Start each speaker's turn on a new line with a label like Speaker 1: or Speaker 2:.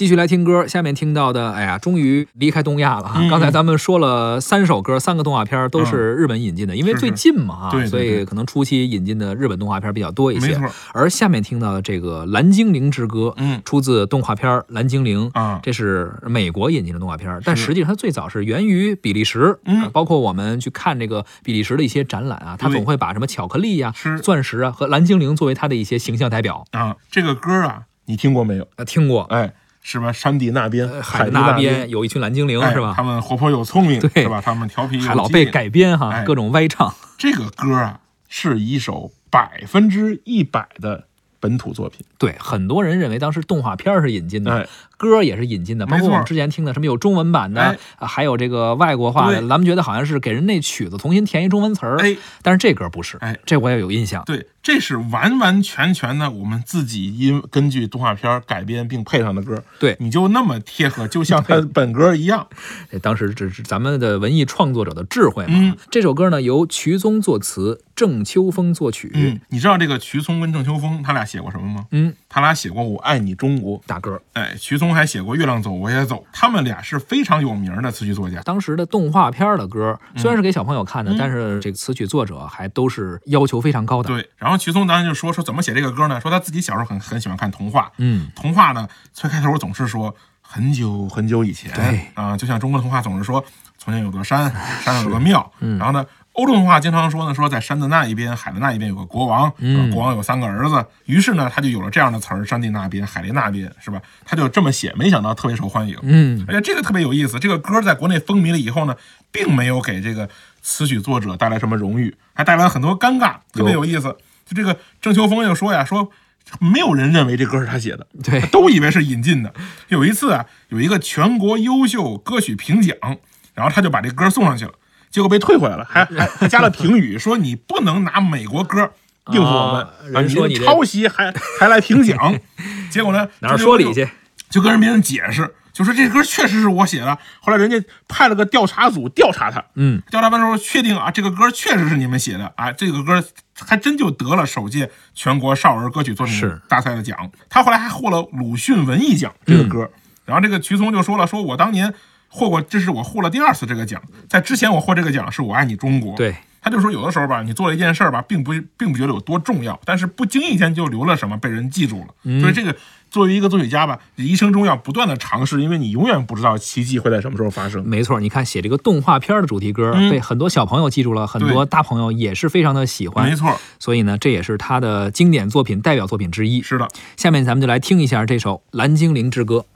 Speaker 1: 继续来听歌，下面听到的，哎呀，终于离开东亚了哈。
Speaker 2: 嗯
Speaker 1: 刚才咱们说了三首歌，三个动画片都是日本引进的，因为最近嘛啊，所以可能初期引进的日本动画片比较多一些。而下面听到的这个《蓝精灵之歌》，
Speaker 2: 嗯
Speaker 1: 出自动画片《蓝精灵》
Speaker 2: 啊
Speaker 1: 这是美国引进的动画片，但实际上它最早是源于比利时。
Speaker 2: 嗯
Speaker 1: 呃包括我们去看这个比利时的一些展览啊，它总会把什么巧克力呀、
Speaker 2: 是
Speaker 1: 钻石啊和蓝精灵作为它的一些形象代表。
Speaker 2: 啊，这个歌啊，你听过没有？
Speaker 1: 啊，听过。
Speaker 2: 哎，是吧？山地那边，
Speaker 1: 呃海
Speaker 2: 那
Speaker 1: 那边有一群蓝精灵，
Speaker 2: 哎
Speaker 1: 是吧
Speaker 2: 他？们活泼又聪明，
Speaker 1: 对
Speaker 2: 是吧？他们调皮又
Speaker 1: 还老被改编哈，
Speaker 2: 哎
Speaker 1: 各种歪唱。
Speaker 2: 这个歌啊，是一首百分之一百的本土作品。
Speaker 1: 对，很多人认为当时动画片是引进的，
Speaker 2: 哎，
Speaker 1: 歌也是引进的，包括我们之前听的什么有中文版的，
Speaker 2: 哎
Speaker 1: 啊还有这个外国话的，咱们觉得好像是给人那曲子重新填一中文词儿，
Speaker 2: 哎，
Speaker 1: 但是这歌不是，
Speaker 2: 哎
Speaker 1: 这我也有印象。
Speaker 2: 对，这是完完全全的我们自己因根据动画片改编并配上的歌。
Speaker 1: 对
Speaker 2: 你就那么贴合，就像它本歌一样。
Speaker 1: 这 当时这是咱们的文艺创作者的智慧嘛。
Speaker 2: 嗯
Speaker 1: 这首歌呢由瞿宗作词，郑秋风作曲。
Speaker 2: 嗯，你知道这个瞿聪跟郑秋风他俩写过什么吗？
Speaker 1: 嗯，
Speaker 2: 他俩写过《我爱你中国》。
Speaker 1: 大歌。
Speaker 2: 哎，徐聪还写过《月亮走我也走》，他们俩是非常有名的词曲作家。
Speaker 1: 当时的动画片的歌虽然是给小朋友看的，
Speaker 2: 嗯
Speaker 1: 但是这个词曲作者还都是要求非常高的。，
Speaker 2: 对，然后徐聪当时就说说怎么写这个歌呢？说他自己小时候很很喜欢看童话，
Speaker 1: 嗯，
Speaker 2: 童话呢最开头总是说很久很久以前，
Speaker 1: 对
Speaker 2: 啊、就像中国童话总是说从前有座山，山上有个庙，
Speaker 1: 嗯
Speaker 2: 然后呢。欧洲文化经常说呢，说在山的那一边，海的那一边有个国王，国王有三个儿子，于是呢，他就有了这样的词儿：山地那边，海的那边，是吧？他就这么写，没想到特别受欢迎。
Speaker 1: 嗯，
Speaker 2: 而且这个特别有意思，这个歌在国内风靡了以后呢，并没有给这个词曲作者带来什么荣誉，还带来了很多尴尬，特别有意思。就这个郑秋风就说呀，说没有人认为这歌是他写的，
Speaker 1: 对，
Speaker 2: 都以为是引进的。有一次啊，有一个全国优秀歌曲评奖，然后他就把这歌送上去了，结果被退回来了，还还 还加了评语，说你不能拿美国歌应付我们，
Speaker 1: 说你这
Speaker 2: 抄袭还 还来评奖，结果呢
Speaker 1: 哪儿说理去？
Speaker 2: 就跟人别人解释，就说这歌确实是我写的。后来人家派了个调查组调查他，
Speaker 1: 嗯，
Speaker 2: 调查完之后确定啊，这个歌确实是你们写的啊，这个歌还真就得了首届全国少儿歌曲作品大赛的奖。他后来还获了鲁迅文艺奖这个歌。然后这个瞿聪就说了，说我当年获过，这是我获了第二次这个奖，在之前我获这个奖是我爱你中国。
Speaker 1: 对，
Speaker 2: 他就说，有的时候吧，你做了一件事儿吧，并不并不觉得有多重要，但是不经意间就留了什么，被人记住了。
Speaker 1: 嗯
Speaker 2: 所以这个作为一个作曲家吧，一生中要不断的尝试，因为你永远不知道奇迹会在什么时候发生。
Speaker 1: 没错，你看写这个动画片的主题歌，
Speaker 2: 嗯
Speaker 1: 被很多小朋友记住了，很多大朋友也是非常的喜欢。
Speaker 2: 没错，
Speaker 1: 所以呢，这也是他的经典作品、代表作品之一。
Speaker 2: 是的。
Speaker 1: 下面咱们就来听一下这首《蓝精灵之歌》。